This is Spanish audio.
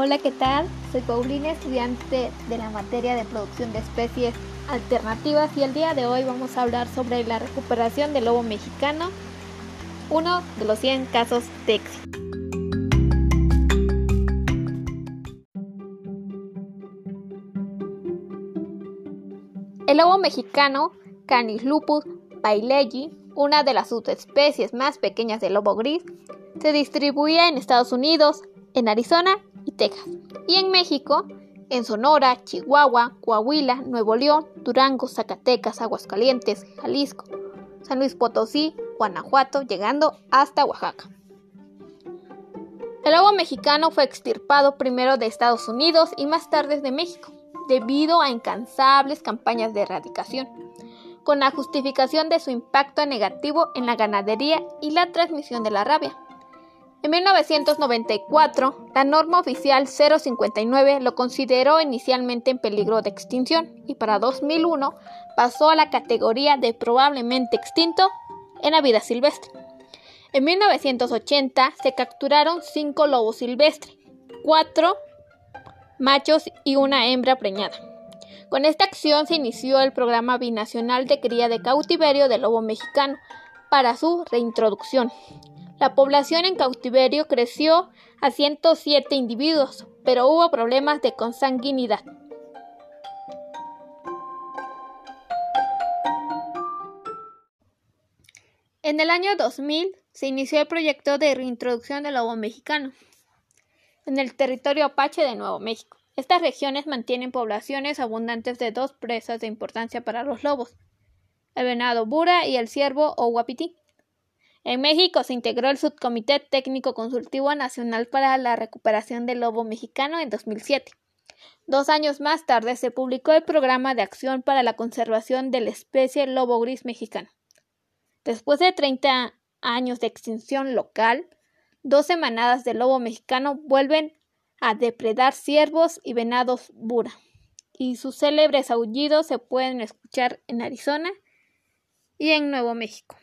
Hola, ¿qué tal? Soy Paulina, estudiante de la materia de producción de especies alternativas y el día de hoy vamos a hablar sobre la recuperación del lobo mexicano, uno de los 100 casos de éxito. El lobo mexicano, Canis lupus bailegi, una de las subespecies más pequeñas del lobo gris, se distribuye en Estados Unidos, en Arizona y Texas, y en México, en Sonora, Chihuahua, Coahuila, Nuevo León, Durango, Zacatecas, Aguascalientes, Jalisco, San Luis Potosí, Guanajuato, llegando hasta Oaxaca. El lobo mexicano fue extirpado primero de Estados Unidos y más tarde de México debido a incansables campañas de erradicación, con la justificación de su impacto negativo en la ganadería y la transmisión de la rabia. En 1994, la norma oficial 059 lo consideró inicialmente en peligro de extinción y para 2001 pasó a la categoría de probablemente extinto en la vida silvestre. En 1980 se capturaron cinco lobos silvestres, cuatro machos y una hembra preñada. Con esta acción se inició el programa binacional de cría de cautiverio del lobo mexicano para su reintroducción. La población en cautiverio creció a 107 individuos, pero hubo problemas de consanguinidad. En el año 2000 se inició el proyecto de reintroducción del lobo mexicano en el territorio apache de Nuevo México. Estas regiones mantienen poblaciones abundantes de dos presas de importancia para los lobos, el venado bura y el ciervo o guapití. En México se integró el Subcomité Técnico Consultivo Nacional para la Recuperación del Lobo Mexicano en 2007. Dos años más tarde se publicó el Programa de Acción para la Conservación de la especie lobo gris mexicano. Después de 30 años de extinción local, dos semanadas de lobo mexicano vuelven a depredar ciervos y venados bura, y sus célebres aullidos se pueden escuchar en Arizona y en Nuevo México.